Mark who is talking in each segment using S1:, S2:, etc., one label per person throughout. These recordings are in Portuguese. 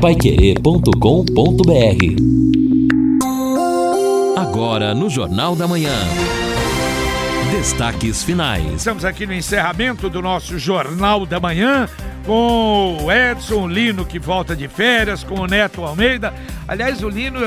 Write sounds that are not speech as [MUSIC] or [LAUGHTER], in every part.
S1: paiquerê.com.br Agora no Jornal da Manhã. Destaques finais.
S2: Estamos aqui no encerramento do nosso Jornal da Manhã com o Edson Lino que volta de férias, com o Neto Almeida. Aliás, o Lino,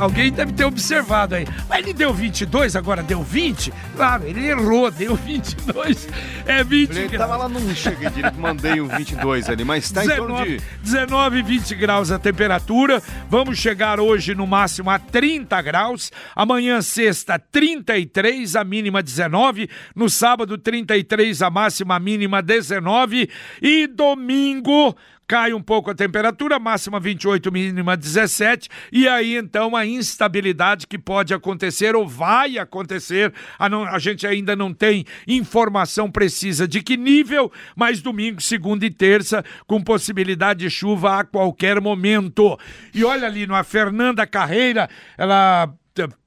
S2: alguém deve ter observado aí. Mas ele deu 22, agora deu 20? Claro, ele errou, deu 22. É 20
S3: Ele tava lá num cheguei que mandei um 22 ali, mas tá 19, em torno de...
S2: 19, 20 graus a temperatura. Vamos chegar hoje no máximo a 30 graus. Amanhã, sexta, 33, a mínima 19. No sábado, 33, a máxima, a mínima 19. E domingo, cai um pouco a temperatura, máxima 28, mínima 17, e aí então a instabilidade que pode acontecer ou vai acontecer, a, não, a gente ainda não tem informação precisa de que nível, mas domingo, segunda e terça, com possibilidade de chuva a qualquer momento. E olha ali, a Fernanda Carreira, ela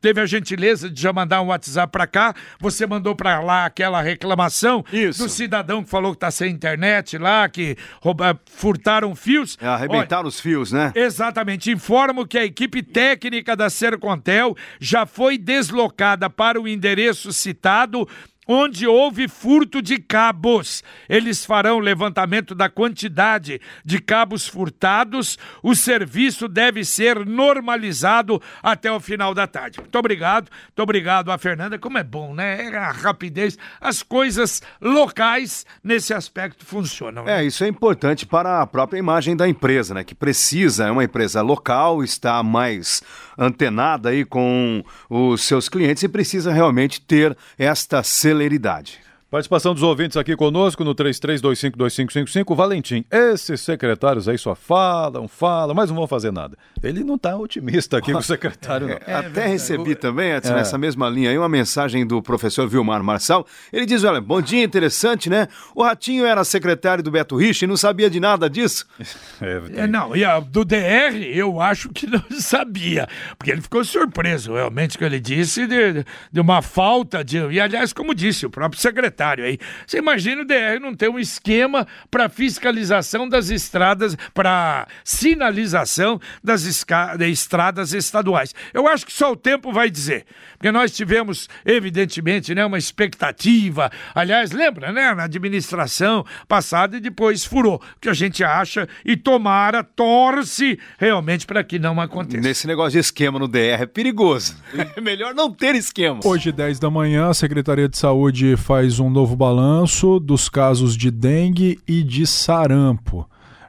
S2: teve a gentileza de já mandar um WhatsApp para cá, você mandou para lá aquela reclamação
S3: Isso.
S2: do cidadão que falou que tá sem internet lá, que rouba, furtaram fios.
S3: É, arrebentaram Olha, os fios, né?
S2: Exatamente. Informo que a equipe técnica da Sercontel já foi deslocada para o endereço citado onde houve furto de cabos. Eles farão levantamento da quantidade de cabos furtados. O serviço deve ser normalizado até o final da tarde. Muito obrigado, muito obrigado a Fernanda. Como é bom, né? É a rapidez, as coisas locais nesse aspecto funcionam.
S3: Né? É, isso é importante para a própria imagem da empresa, né? Que precisa, é uma empresa local, está mais antenada aí com os seus clientes e precisa realmente ter esta celeridade.
S4: Participação dos ouvintes aqui conosco no 33252555. Valentim, esses secretários aí só falam, falam, mas não vão fazer nada. Ele não está otimista aqui com o [LAUGHS] secretário, não.
S3: É, Até recebi também, Edson, é. nessa mesma linha aí, uma mensagem do professor Vilmar Marçal. Ele diz: olha, bom dia, interessante, né? O Ratinho era secretário do Beto Rich e não sabia de nada disso. [LAUGHS]
S2: É, é, não, e a, do DR eu acho que não [LAUGHS] sabia, porque ele ficou surpreso realmente que ele disse de, de uma falta de. E aliás, como disse o próprio secretário aí. Você imagina o DR não ter um esquema para fiscalização das estradas, para sinalização das estradas estaduais. Eu acho que só o tempo vai dizer. Porque nós tivemos, evidentemente, né, uma expectativa. Aliás, lembra, né, na administração passada e depois furou. O que a gente acha e tomara, torce realmente para que não aconteça.
S3: Nesse negócio de esquema no DR é perigoso. É [LAUGHS] melhor não ter esquema.
S5: Hoje, 10 da manhã, a Secretaria de Saúde faz um novo balanço dos casos de dengue e de sarampo.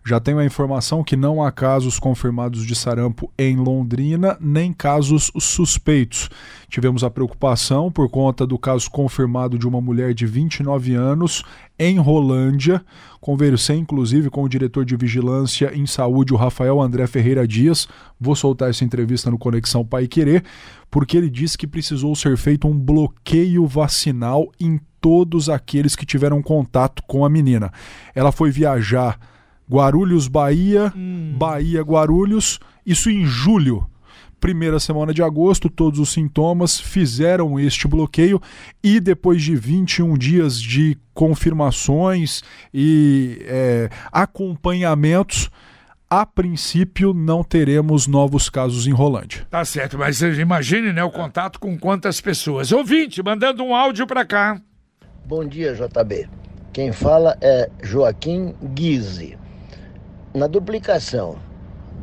S5: Já tenho a informação que não há casos confirmados de sarampo em Londrina, nem casos suspeitos. Tivemos a preocupação por conta do caso confirmado de uma mulher de 29 anos em Rolândia. Conversei inclusive com o diretor de vigilância em saúde, o Rafael André Ferreira Dias. Vou soltar essa entrevista no Conexão Pai Querer, porque ele disse que precisou ser feito um bloqueio vacinal em todos aqueles que tiveram contato com a menina. Ela foi viajar Guarulhos, Bahia, hum. Bahia, Guarulhos, isso em julho. Primeira semana de agosto, todos os sintomas fizeram este bloqueio e depois de 21 dias de confirmações e é, acompanhamentos, a princípio não teremos novos casos em Rolândia.
S2: Tá certo, mas imagine né, o contato com quantas pessoas. Ouvinte, mandando um áudio para cá.
S6: Bom dia, JB. Quem fala é Joaquim Guise. Na duplicação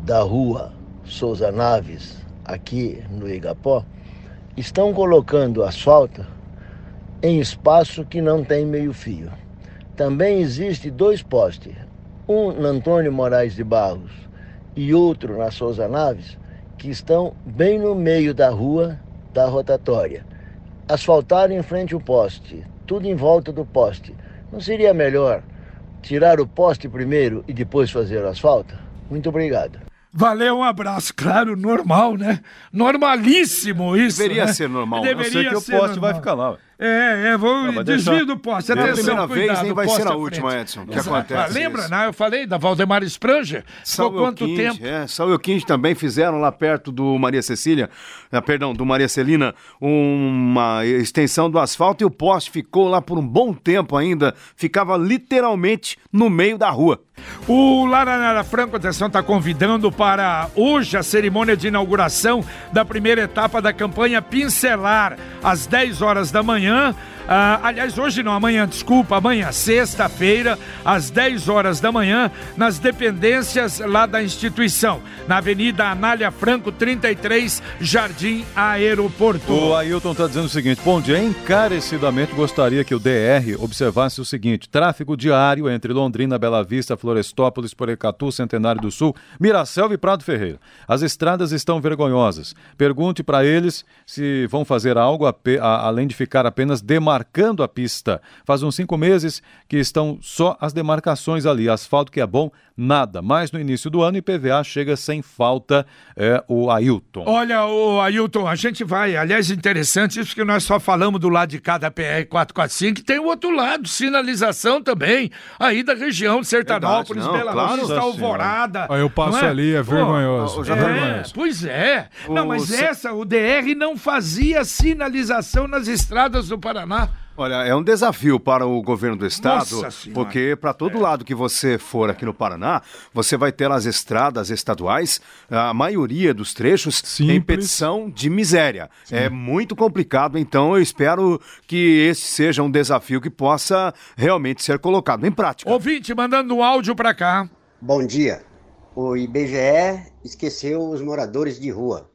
S6: da rua Souza Naves, aqui no Igapó, estão colocando asfalto em espaço que não tem meio-fio. Também existe dois postes, um na Antônio Moraes de Barros e outro na Souza Naves, que estão bem no meio da rua da rotatória. Asfaltaram em frente ao poste, tudo em volta do poste. Não seria melhor tirar o poste primeiro e depois fazer o asfalto? Muito obrigado.
S2: Valeu, um abraço. Claro, normal, né? Normalíssimo isso.
S3: Deveria
S2: né?
S3: ser normal.
S2: Deveria
S3: Eu sei que
S2: o
S3: poste normal. vai ficar lá.
S2: É, é, vou
S4: Ah, vai
S2: desvio
S4: deixar.
S2: do poste.
S3: Não é a primeira vez,
S2: cuidado,
S3: nem vai ser a última. Edson, que
S2: Exato.
S3: acontece
S2: Ah, lembra, né? Eu falei da Valdemar Spranger? Ficou
S3: Saul
S2: quanto
S3: Quinte,
S2: tempo?
S3: É, Saul e Quinte também fizeram lá perto do Maria Cecília, ah, perdão, do Maria Celina, uma extensão do asfalto e o poste ficou lá por um bom tempo ainda, ficava literalmente no meio da rua.
S2: O Laranara Franco, atenção, está convidando para hoje a cerimônia de inauguração da primeira etapa da campanha Pincelar, às 10 horas da manhã. manhã Ah, aliás, hoje não, amanhã, desculpa, amanhã, sexta-feira, às 10 horas da manhã, nas dependências lá da instituição, na Avenida Anália Franco, 33, Jardim Aeroporto.
S4: O Ailton está dizendo o seguinte: bom dia, encarecidamente gostaria que o DR observasse o seguinte: tráfego diário entre Londrina, Bela Vista, Florestópolis, Porecatu, Centenário do Sul, Miracelva e Prado Ferreira. As estradas estão vergonhosas. Pergunte para eles se vão fazer algo ape- a- além de ficar apenas demarcando a pista. Faz uns cinco meses que estão só as demarcações ali. Asfalto que é bom, nada. Mas no início do ano, IPVA chega sem falta, é o Ailton.
S2: Olha, o Ailton, a gente vai. Aliás, interessante isso que nós só falamos do lado de cada PR 445, que tem o outro lado, sinalização também, aí da região de Sertanópolis,
S3: Verdade,
S2: Bela
S3: não, claro.
S2: Vista,
S4: Nossa
S2: Alvorada.
S5: Aí eu passo
S2: não é?
S5: ali, é vergonhoso.
S3: já
S5: é
S3: tá
S2: É,
S5: vergonhoso.
S2: pois é. Não,
S3: O
S2: mas
S3: ce-
S2: essa, o DR não fazia sinalização nas estradas do Paraná.
S3: Olha, é um desafio para o governo do estado, porque para todo lado que você for aqui no Paraná, você vai ter as estradas estaduais, a maioria dos trechos em
S5: Simples.
S3: petição de miséria. É muito complicado, então eu espero que esse seja um desafio que possa realmente ser colocado em prática.
S2: Ouvinte, mandando um áudio pra cá.
S7: Bom dia. O IBGE esqueceu os moradores de rua.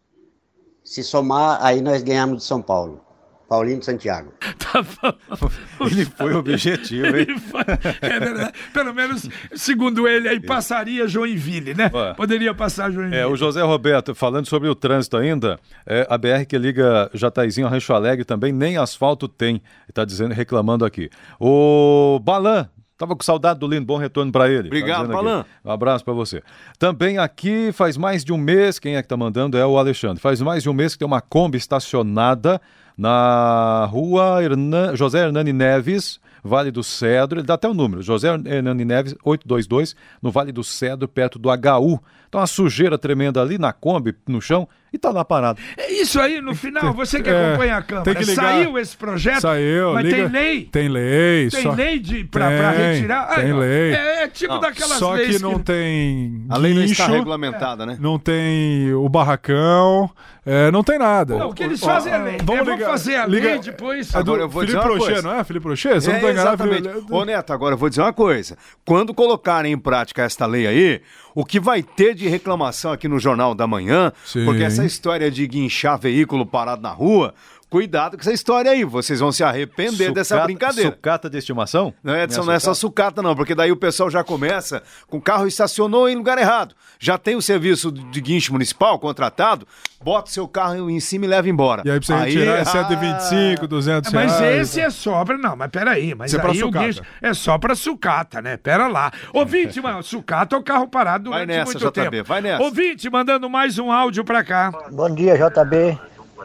S7: Se somar, aí nós ganhamos de São Paulo. Paulinho de Santiago. [LAUGHS]
S2: Tá bom. [LAUGHS]
S4: Ele foi objetivo, hein?
S2: Ele foi- É verdade. Pelo menos, segundo ele, aí passaria Joinville, né?
S4: Ué.
S2: Poderia passar Joinville.
S4: É, o José Roberto, falando sobre o trânsito ainda, é, a BR que liga Jataizinho a Rancho Alegre também nem asfalto tem, está dizendo, reclamando aqui. O Balan, tava com saudade do lindo, bom retorno para ele. tá
S3: Obrigado. Balan.
S4: Um abraço para você. Também aqui faz mais de um mês, quem é que tá mandando é o Alexandre, faz mais de um mês que tem uma Kombi estacionada na rua Hernan- José Hernani Neves, Vale do Cedro, ele dá até o número, José Hernani Neves, 822, no Vale do Cedro, perto do HU. Então uma sujeira tremenda ali na Kombi, no chão, e tá lá parado.
S2: É isso aí, no final, você que
S5: É,
S2: acompanha a Câmara,
S5: tem que ligar.
S2: saiu esse projeto?
S5: Saiu,
S2: Mas
S5: liga-
S2: tem lei?
S5: Tem lei.
S2: Tem
S5: só-
S2: lei de, pra, pra
S5: Tem,
S2: retirar?
S5: Tem
S2: ó,
S5: lei.
S2: É, é tipo
S3: Não,
S2: daquelas
S5: Só
S2: leis
S5: que não tem
S3: A lei não está regulamentada, né?
S5: não tem o barracão, é, não tem nada.
S2: Não, o que eles fazem é lei.
S5: Vamos
S2: É,
S5: ligar-
S2: fazer a
S5: liga-
S2: lei depois.
S5: É do
S3: Agora eu vou dizer
S5: Felipe
S3: uma
S5: Rocher,
S3: coisa.
S5: não é? Felipe Rocher? Você não
S3: É,
S5: tá enganado?
S3: exatamente.
S5: Felipe-
S3: Ô Neto, agora eu vou dizer uma coisa. Quando colocarem em prática esta lei aí, o que vai ter de reclamação aqui no Jornal da Manhã,
S5: Sim.
S3: porque essa história de guinchar veículo parado na rua, cuidado com essa história aí, vocês vão se arrepender dessa
S4: Sucata-
S3: brincadeira.
S4: Sucata de estimação?
S3: Não, Edson, não é só sucata, não, porque daí o pessoal já começa com o carro estacionou em lugar errado. Já tem o serviço de guincho municipal contratado, bota o seu carro em cima e leva embora.
S5: E aí pra você retirar é
S3: ah,
S5: 125, 200
S2: Mas
S5: reais.
S2: esse é só pra. Não, mas peraí. Mas
S5: Isso é pra
S2: aí o
S5: sucata.
S2: guincho é só pra sucata, né? Pera lá. Ouvinte, [LAUGHS] mano, sucata é o carro parado
S3: Vai
S2: durante
S3: nessa,
S2: muito
S3: JB,
S2: tempo.
S3: vai nessa.
S2: Ouvinte, mandando mais um áudio pra cá.
S6: Bom dia, JB,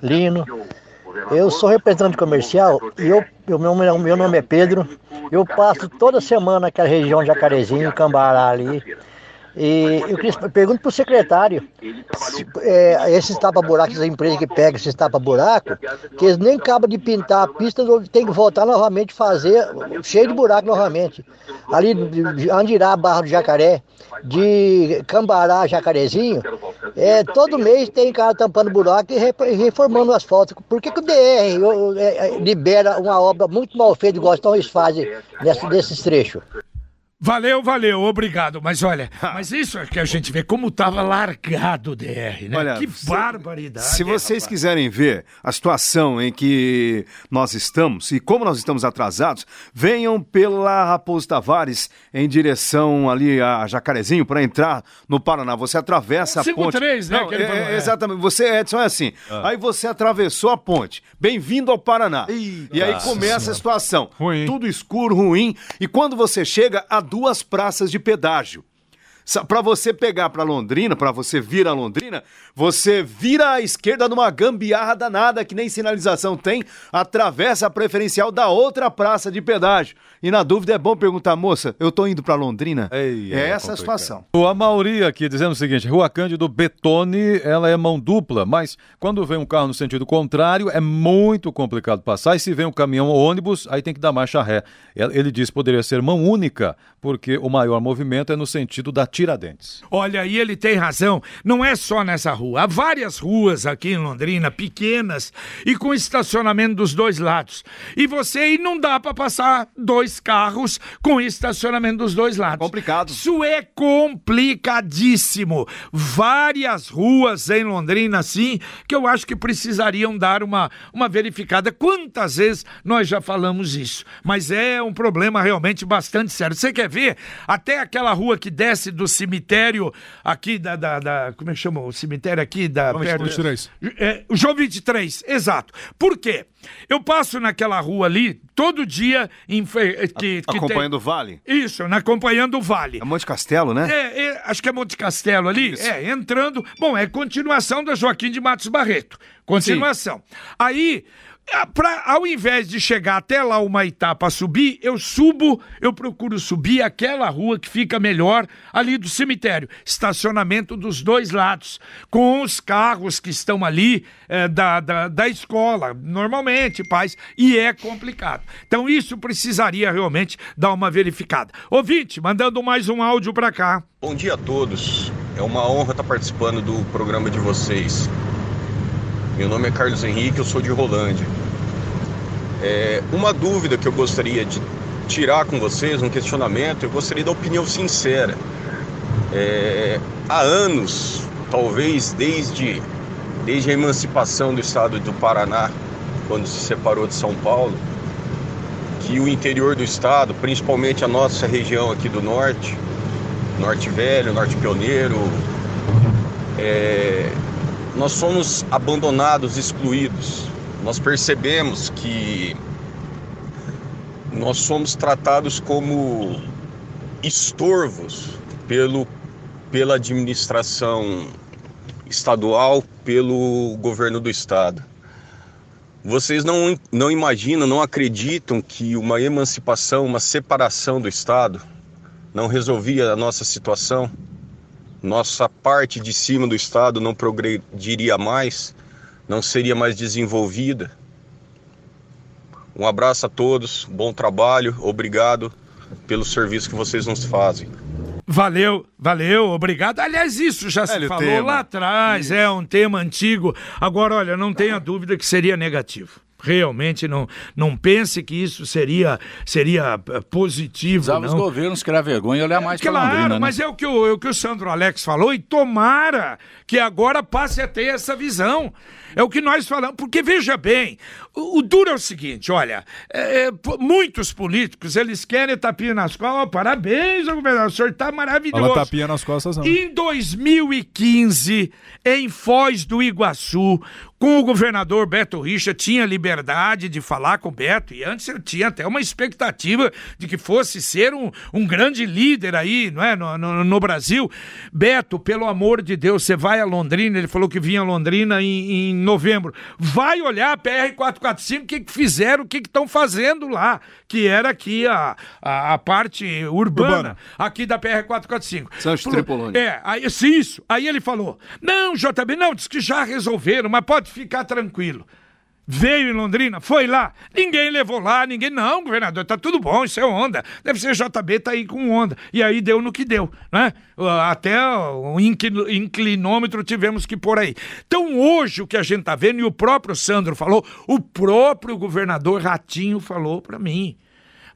S6: Lino. Eu sou representante comercial e eu, o meu, meu nome é Pedro. Eu passo toda semana naquela região de Jacarezinho, Cambará ali. E eu queria, pergunto para o secretário, se, é, esses tapa-buracos, as empresas que pegam esses tapa-buraco, que eles nem acabam de pintar a pista, tem que voltar novamente fazer, cheio de buraco novamente. Ali de Andirá, Barra do Jacaré, de Cambará, Jacarezinho, é, todo mês tem cara tampando buraco e re- reformando o asfalto. Por que, que o DR é, é, libera uma obra muito mal feita, igual estão eles fazem nesse, nesses trechos?
S2: Valeu, valeu, obrigado. Mas olha, mas isso é que a gente vê como tava largado o DR, né?
S3: Olha,
S2: que
S3: se-
S2: barbaridade.
S3: Se vocês
S2: rapaz.
S3: quiserem ver a situação em que nós estamos e como nós estamos atrasados, venham pela Raposo Tavares em direção ali a Jacarezinho para entrar no Paraná. Você atravessa a
S2: 53,
S3: ponte.
S2: né,
S3: Não, é-
S2: falou,
S3: é-
S2: é.
S3: Exatamente. Você, Edson, é assim. Aí você atravessou a ponte. Bem-vindo ao Paraná. e aí começa a situação.
S5: Ruim.
S3: Tudo escuro, ruim. E quando você chega a duas praças de pedágio. Para você pegar para Londrina, para você vir a Londrina, você vira à esquerda numa gambiarra danada que nem sinalização tem, atravessa a preferencial da outra praça de pedágio. E na dúvida é bom perguntar, moça, eu tô indo para Londrina?
S4: Ei,
S3: é,
S4: é
S3: essa a
S4: complicado.
S3: situação.
S4: O Amauri aqui dizendo o seguinte: Rua Cândido Betone, ela é mão dupla, mas quando vem um carro no sentido contrário é muito complicado passar. E se vem um caminhão ou ônibus, aí tem que dar marcha ré. Ele diz que poderia ser mão única, porque o maior movimento é no sentido da Tiradentes.
S2: Olha, e ele tem razão. Não é só nessa rua. Há várias ruas aqui em Londrina, pequenas, e com estacionamento dos dois lados. E você aí não dá para passar dois carros com estacionamento dos dois lados.
S3: Complicado.
S2: Isso é complicadíssimo. Várias ruas em Londrina, assim, que eu acho que precisariam dar uma, uma verificada. Quantas vezes nós já falamos isso? Mas é um problema realmente bastante sério. Você quer ver? Até aquela rua que desce do cemitério aqui da. da, da- como é que chama? O cemitério aqui da.
S5: João
S2: perto-
S5: 23.
S2: é, o João 23, exato. Por quê? Eu passo naquela rua ali todo dia em, fe- que, que
S3: Acompanhando o
S2: tem...
S3: Vale.
S2: Isso, na, acompanhando o Vale.
S3: É Monte Castelo, né?
S2: É, é, acho que é Monte Castelo ali. É, entrando. Bom, é continuação da Joaquim de Matos Barreto. Continuação. Aí, a- pra, ao invés de chegar até lá uma etapa subir, eu subo, eu procuro subir aquela rua que fica melhor ali do cemitério. Estacionamento dos dois lados, com os carros que estão ali eh, da, da, da escola, normalmente, pais, e é complicado. Então, isso precisaria realmente dar uma verificada. Ouvinte, mandando mais um áudio para cá.
S8: Bom dia a todos. É uma honra estar participando do programa de vocês. Meu nome é Carlos Henrique, eu sou de Rolândia. É, uma dúvida que eu gostaria de tirar com vocês, um questionamento, eu gostaria da opinião sincera. É, há anos, talvez desde, desde a emancipação do estado do Paraná, quando se separou de São Paulo, que o interior do estado, principalmente a nossa região aqui do norte, Norte Velho, Norte Pioneiro. É, nós somos abandonados, excluídos. Nós percebemos que nós somos tratados como estorvos pelo, pela administração estadual, pelo governo do estado. Vocês não, não imaginam, não acreditam que uma emancipação, uma separação do estado não resolvia a nossa situação, nossa parte de cima do Estado não progrediria mais, não seria mais desenvolvida. Um abraço a todos, bom trabalho, obrigado pelo serviço que vocês nos fazem.
S2: Valeu, valeu, obrigado. Aliás, isso já se falou
S3: tema.
S2: lá atrás, é um tema antigo. Agora, olha, não tenha dúvida que seria negativo. Realmente não, não pense que isso seria, seria eh, positivo.
S9: Precisava os
S2: não.
S9: governos criar vergonha e olhar mais para
S2: Claro,
S9: Londrina, né?
S2: mas é o, que o, é o que o Sandro Alex falou, e tomara que agora passe a ter essa visão. É o que nós falamos, porque veja bem, o, o duro é o seguinte, olha, é, é, muitos políticos, eles querem tapinha nas costas, Ó, parabéns, governador, o senhor está maravilhoso.
S5: Fala tapinha nas costas, não.
S2: Em 2015, em Foz do Iguaçu, com o governador Beto Richa, tinha liberdade de falar com o Beto, e antes eu tinha até uma expectativa de que fosse ser um, um grande líder aí, não é, no, no- no Brasil. Beto, pelo amor de Deus, você vai a Londrina, ele falou que vinha a Londrina em, em novembro, vai olhar a PR-445, o que, que fizeram, o que estão fazendo lá, que era aqui a, a, a parte urbana,
S5: Urbana.
S2: aqui da PR-445.
S3: Sancho Tripolone.
S2: É, aí, isso. Aí ele falou: não, JB, não, diz que já resolveram, mas pode ficar tranquilo. Veio em Londrina, foi lá, ninguém levou lá, ninguém. Não, governador, tá tudo bom, isso é onda. Deve ser JB, tá aí com onda. E aí deu no que deu, né? Até o inclin- inclinômetro tivemos que pôr aí. Então hoje o que a gente tá vendo, e o próprio Sandro falou, o próprio governador Ratinho falou para mim.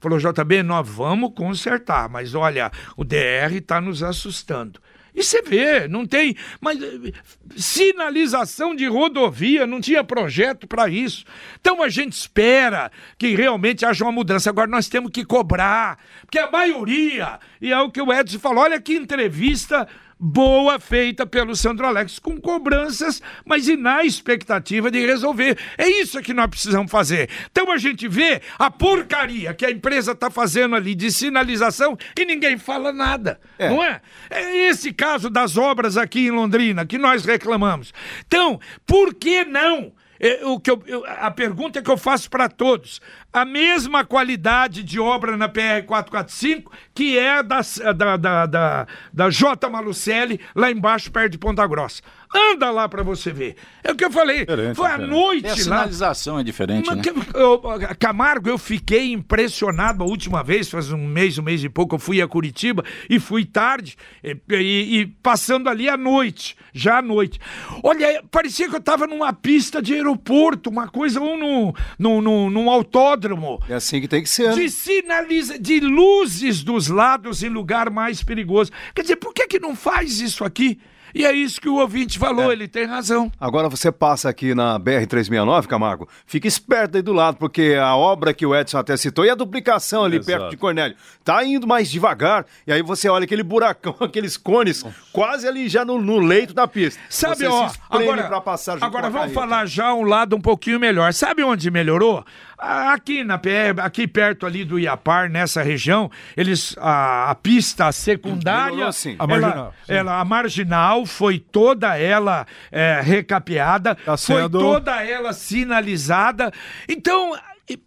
S2: Falou, JB, nós vamos consertar, mas olha, o DR está nos assustando. E você vê, não tem. Mas eh, sinalização de rodovia, não tinha projeto para isso. Então a gente espera que realmente haja uma mudança. Agora nós temos que cobrar, porque a maioria, e é o que o Edson falou, olha que entrevista boa feita pelo Sandro Alex, com cobranças, mas e na expectativa de resolver. É isso que nós precisamos fazer. Então a gente vê a porcaria que a empresa está fazendo ali de sinalização e ninguém fala nada,
S3: É.
S2: não é? É esse caso das obras aqui em Londrina que nós reclamamos. Então, por que não? É, o que eu- eu- a pergunta que eu faço para todos: a mesma qualidade de obra na PR-445 que é da, da, da, da, da J. Malucelli, lá embaixo, perto de Ponta Grossa. Anda lá para você ver. É o que eu falei.
S4: Diferente,
S2: Foi à noite
S9: a
S2: lá.
S9: sinalização é diferente,
S2: Mas
S9: né?
S2: eu- Camargo, eu fiquei impressionado a última vez, faz um mês, um mês e pouco, eu fui a Curitiba e fui tarde, e, e- e passando ali à noite, já à noite. Olha, parecia que eu estava numa pista de aeroporto, uma coisa, ou num, num, num, num autódromo.
S3: É assim que tem que ser.
S2: De sinaliza, de luzes dos lados em lugar mais perigoso. Quer dizer, por que que não faz isso aqui? E é isso que o ouvinte falou, ele tem razão.
S3: Agora você passa aqui na BR-369, Camargo, fica esperto aí do lado, porque a obra que o Edson até citou e a duplicação ali
S4: Exato.
S3: perto de Cornélio, tá indo mais devagar, e aí você olha aquele buracão, [LAUGHS] aqueles cones, quase ali já no, no leito da pista.
S2: Sabe,
S3: você
S2: ó, agora,
S3: pra passar junto
S2: agora vamos
S3: carreta.
S2: falar já um lado um pouquinho melhor. Sabe onde melhorou? Aqui na PR, aqui perto ali do Iapar, nessa região, eles a, a pista secundária,
S3: Melhorou, sim.
S5: A
S2: ela,
S5: marginal, sim.
S2: ela- a marginal foi toda ela é, recapeada,
S5: Tá
S2: foi toda ela sinalizada. Então,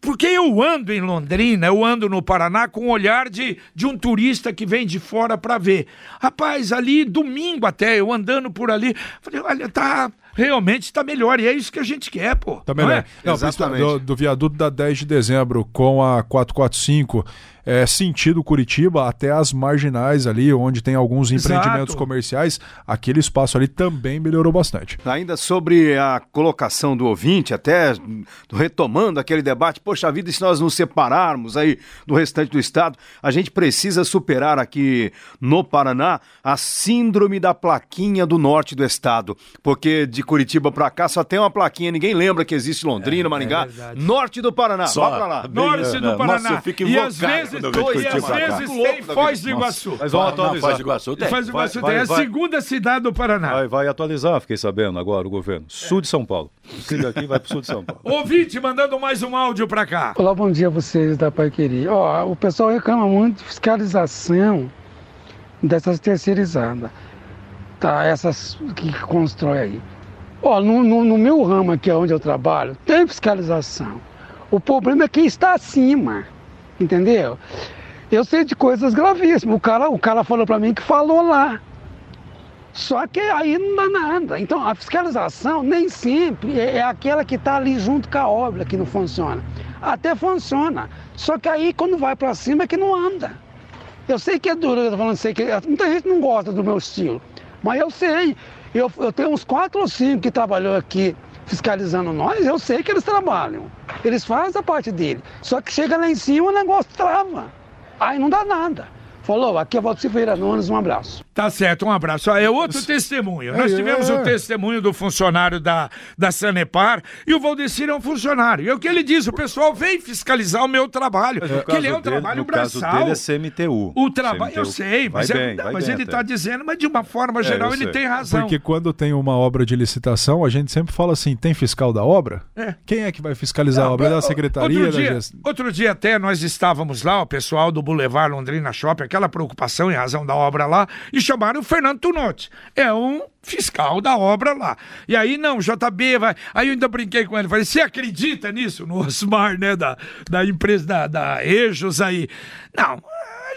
S2: porque eu ando em Londrina, eu ando no Paraná com o olhar de, de um turista que vem de fora para ver. Rapaz, ali domingo até, eu andando por ali, falei, olha, tá realmente tá melhor. E é isso que a gente quer, pô.
S5: Tá
S2: não
S5: melhor.
S2: é?
S5: Não,
S3: Exatamente.
S5: do, do viaduto da 10 de dezembro com a 445, é, sentido Curitiba até as marginais ali, onde tem alguns
S2: Exato.
S5: empreendimentos comerciais, aquele espaço ali também melhorou bastante.
S3: Ainda sobre a colocação do ouvinte, até retomando aquele debate, poxa vida, e se nós nos separarmos aí do restante do estado, a gente precisa superar aqui no Paraná a síndrome da plaquinha do norte do estado, porque de Curitiba pra cá só tem uma plaquinha, ninguém lembra que existe Londrina, Maringá,
S2: verdade.
S3: norte do Paraná,
S9: Só-
S3: vá pra lá.
S2: Norte
S9: É,
S2: do
S9: é,
S2: Paraná.
S9: nossa, eu fico
S2: e às vezes,
S9: quando eu vejo
S2: e
S9: Curitiba
S2: às
S9: pra cá.
S2: tem Foz do. Iguaçu.
S4: Mas vamos atualizar.
S9: Foz do Iguaçu tem.
S2: Foz do Iguaçu tem a
S4: vai-
S2: segunda cidade do Paraná.
S4: Vai, vai atualizar, fiquei sabendo agora, o governo. Sul de São Paulo. Siga aqui, vai pro sul de São Paulo.
S2: Ouvinte mandando mais um áudio pra cá.
S10: Olá, bom dia a vocês da Pai Querer. Ó, o pessoal reclama muito de fiscalização dessas terceirizadas, tá? Essas que constrói aí. Ó, no, no- no meu ramo aqui onde eu trabalho, tem fiscalização. O problema é quem está acima, entendeu? Eu sei de coisas gravíssimas. O cara, o cara falou para mim que falou lá. Só que aí não dá nada. Então a fiscalização nem sempre é é aquela que está ali junto com a obra que não funciona. Até funciona. Só que aí quando vai para cima é que não anda. Eu sei que é duro, eu tô falando, sei que muita gente não gosta do meu estilo, mas eu sei. Eu, eu tenho uns quatro ou cinco que trabalhou aqui fiscalizando nós, eu sei que eles trabalham. Eles fazem a parte dele. Só que chega lá em cima o negócio trava. Aí não dá nada. Falou, aqui é Valdir Ferreira Nunes, um abraço.
S2: Tá certo, um abraço. Ó, É outro testemunho. Nós
S5: É,
S2: tivemos
S5: é.
S2: o testemunho do funcionário da, da Sanepar e o Valdecir é um funcionário. E é o que ele diz: o pessoal vem fiscalizar o meu trabalho.
S4: No
S2: que ele é
S4: caso
S2: um
S4: dele-
S2: trabalho
S4: no caso
S2: braçal.
S4: dele é CMTU.
S2: O trabalho, eu
S4: CMTU.
S2: sei, mas,
S4: vai
S2: é-
S4: bem,
S2: não, mas
S4: bem
S2: ele está dizendo, mas de uma forma geral
S4: eu
S2: ele
S4: sei.
S2: tem razão.
S5: Porque quando tem uma obra de licitação, a gente sempre fala assim: tem fiscal da obra?
S2: É.
S5: Quem é que vai fiscalizar a
S2: Não,
S5: obra? É da secretaria?
S2: Outro
S5: da
S2: dia,
S5: gest-
S2: outro dia até nós estávamos lá, o pessoal do Boulevard Londrina Shopping, aquela preocupação em razão da obra lá, e chamaram o Fernando Tunotti. É um fiscal da obra lá. E aí, não, JB vai. Aí eu ainda brinquei com ele, falei, você acredita nisso? No Osmar, né, da, da empresa da, da Ejos aí. Não.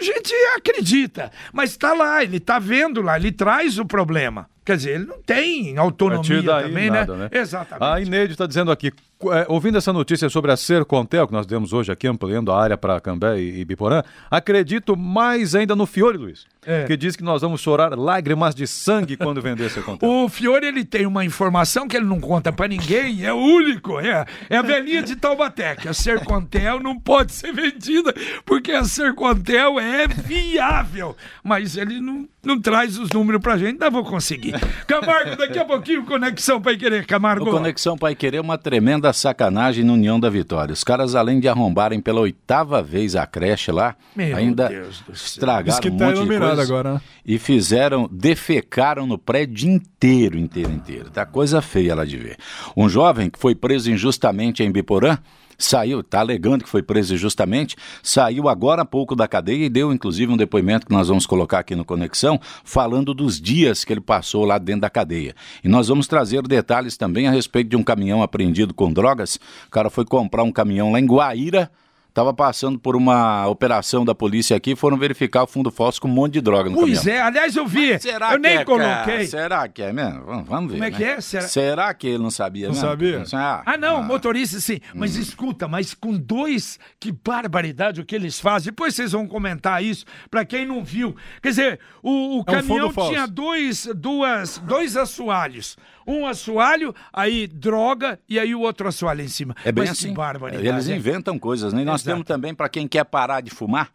S2: A gente acredita, mas tá lá, ele tá vendo lá, ele traz o problema. Quer dizer, ele não tem
S4: A
S2: autonomia
S4: daí,
S2: também,
S4: nada,
S2: né?
S4: né?
S2: Exatamente.
S4: A Ineide está dizendo aqui, é, ouvindo essa notícia sobre a Sercontel, que nós demos hoje aqui, ampliando a área para Cambé e, e Biporã, acredito mais ainda no Fiore, Luiz,
S2: É.
S4: que diz que nós vamos chorar lágrimas de sangue quando vender a Sercontel. [LAUGHS]
S2: O Fiore ele tem uma informação que ele não conta pra ninguém, é único, é, é a velhinha de Taubaté, que a Sercontel não pode ser vendida, porque a Sercontel é viável, mas ele não, não traz os números pra gente, ainda vou conseguir. Camargo, daqui a pouquinho, Conexão Pai Querer, Camargo.
S9: O Conexão Pai Querer é uma tremenda sacanagem no União da Vitória. Os caras, além de arrombarem pela oitava vez a creche lá,
S2: Meu
S9: ainda
S2: Deus
S9: estragaram
S5: Diz que
S9: um
S5: tá
S9: monte de coisa
S5: agora, né?
S9: e fizeram, defecaram no prédio inteiro, inteiro, inteiro. Tá coisa feia lá de ver. Um jovem que foi preso injustamente em Biporã, saiu, tá alegando que foi preso injustamente, saiu agora há pouco da cadeia e deu inclusive um depoimento que nós vamos colocar aqui no Conexão, falando dos dias que ele passou lá dentro da cadeia. E nós vamos trazer detalhes também a respeito de um caminhão apreendido com drogas. O cara foi comprar um caminhão lá em Guaíra, Estava passando por uma operação da polícia aqui, foram verificar o fundo falso com um monte de droga no
S2: Pois
S9: caminhão.
S2: é, aliás, eu vi.
S9: Será
S2: eu
S9: que
S2: nem
S9: é,
S2: coloquei.
S9: Será que é mesmo? Vamos, vamos ver.
S2: Como é
S9: né?
S2: que é? Será-
S9: que ele não sabia
S5: Não
S9: mesmo?
S5: sabia?
S9: Ah,
S2: Ah, não, motorista sim. Mas escuta, mas com dois, que barbaridade o que eles fazem. Depois vocês vão comentar isso, pra quem não viu. Quer dizer, o, o
S5: É um
S2: caminhão
S5: falso.
S2: tinha dois, duas, dois assoalhos. Um assoalho, aí droga e aí o outro assoalho em cima.
S9: É bem
S2: mas
S9: assim. Eles
S2: hein?
S9: inventam coisas, né? E nós
S2: Exato.
S9: temos também, para quem quer parar de fumar,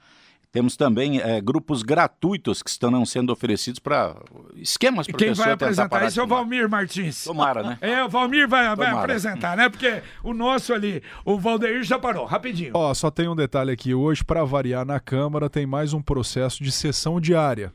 S9: temos também eh, grupos gratuitos que estão sendo oferecidos para esquemas
S2: E
S9: para
S2: quem vai apresentar isso é o. Valmir Martins.
S9: Tomara, né? [LAUGHS]
S2: É, o Valmir vai, vai apresentar, né? Porque o nosso ali, o Valdeir já parou, rapidinho.
S5: Ó, só tem um detalhe aqui. Hoje, para variar na Câmara, tem mais um processo de sessão diária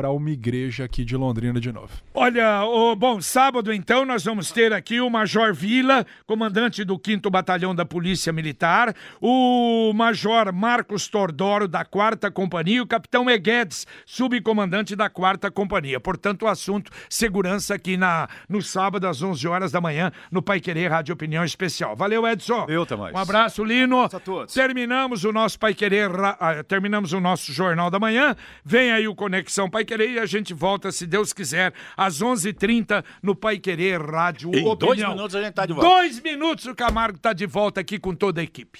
S5: para uma igreja aqui de Londrina de novo.
S2: Olha, o, bom, sábado então nós vamos ter aqui o Major Vila, comandante do 5 Batalhão da Polícia Militar, o Major Marcos Tordoro, da 4 Companhia, e o Capitão Eguedes, subcomandante da 4 Companhia. Portanto, o assunto segurança aqui na, no sábado às 11 horas da manhã no Pai Querer Rádio Opinião Especial. Valeu, Edson.
S5: Eu, Tamás.
S2: Um abraço, Lino.
S3: a todos.
S2: Terminamos o nosso Pai Querer, ah, terminamos o nosso Jornal da Manhã. Vem aí o Conexão Pai Querer e a gente volta, se Deus quiser, às 11h30 no Pai Querer Rádio
S9: Em
S2: Opinião.
S9: dois minutos a gente tá de volta.
S2: Dois minutos o Camargo tá de volta aqui com toda a equipe.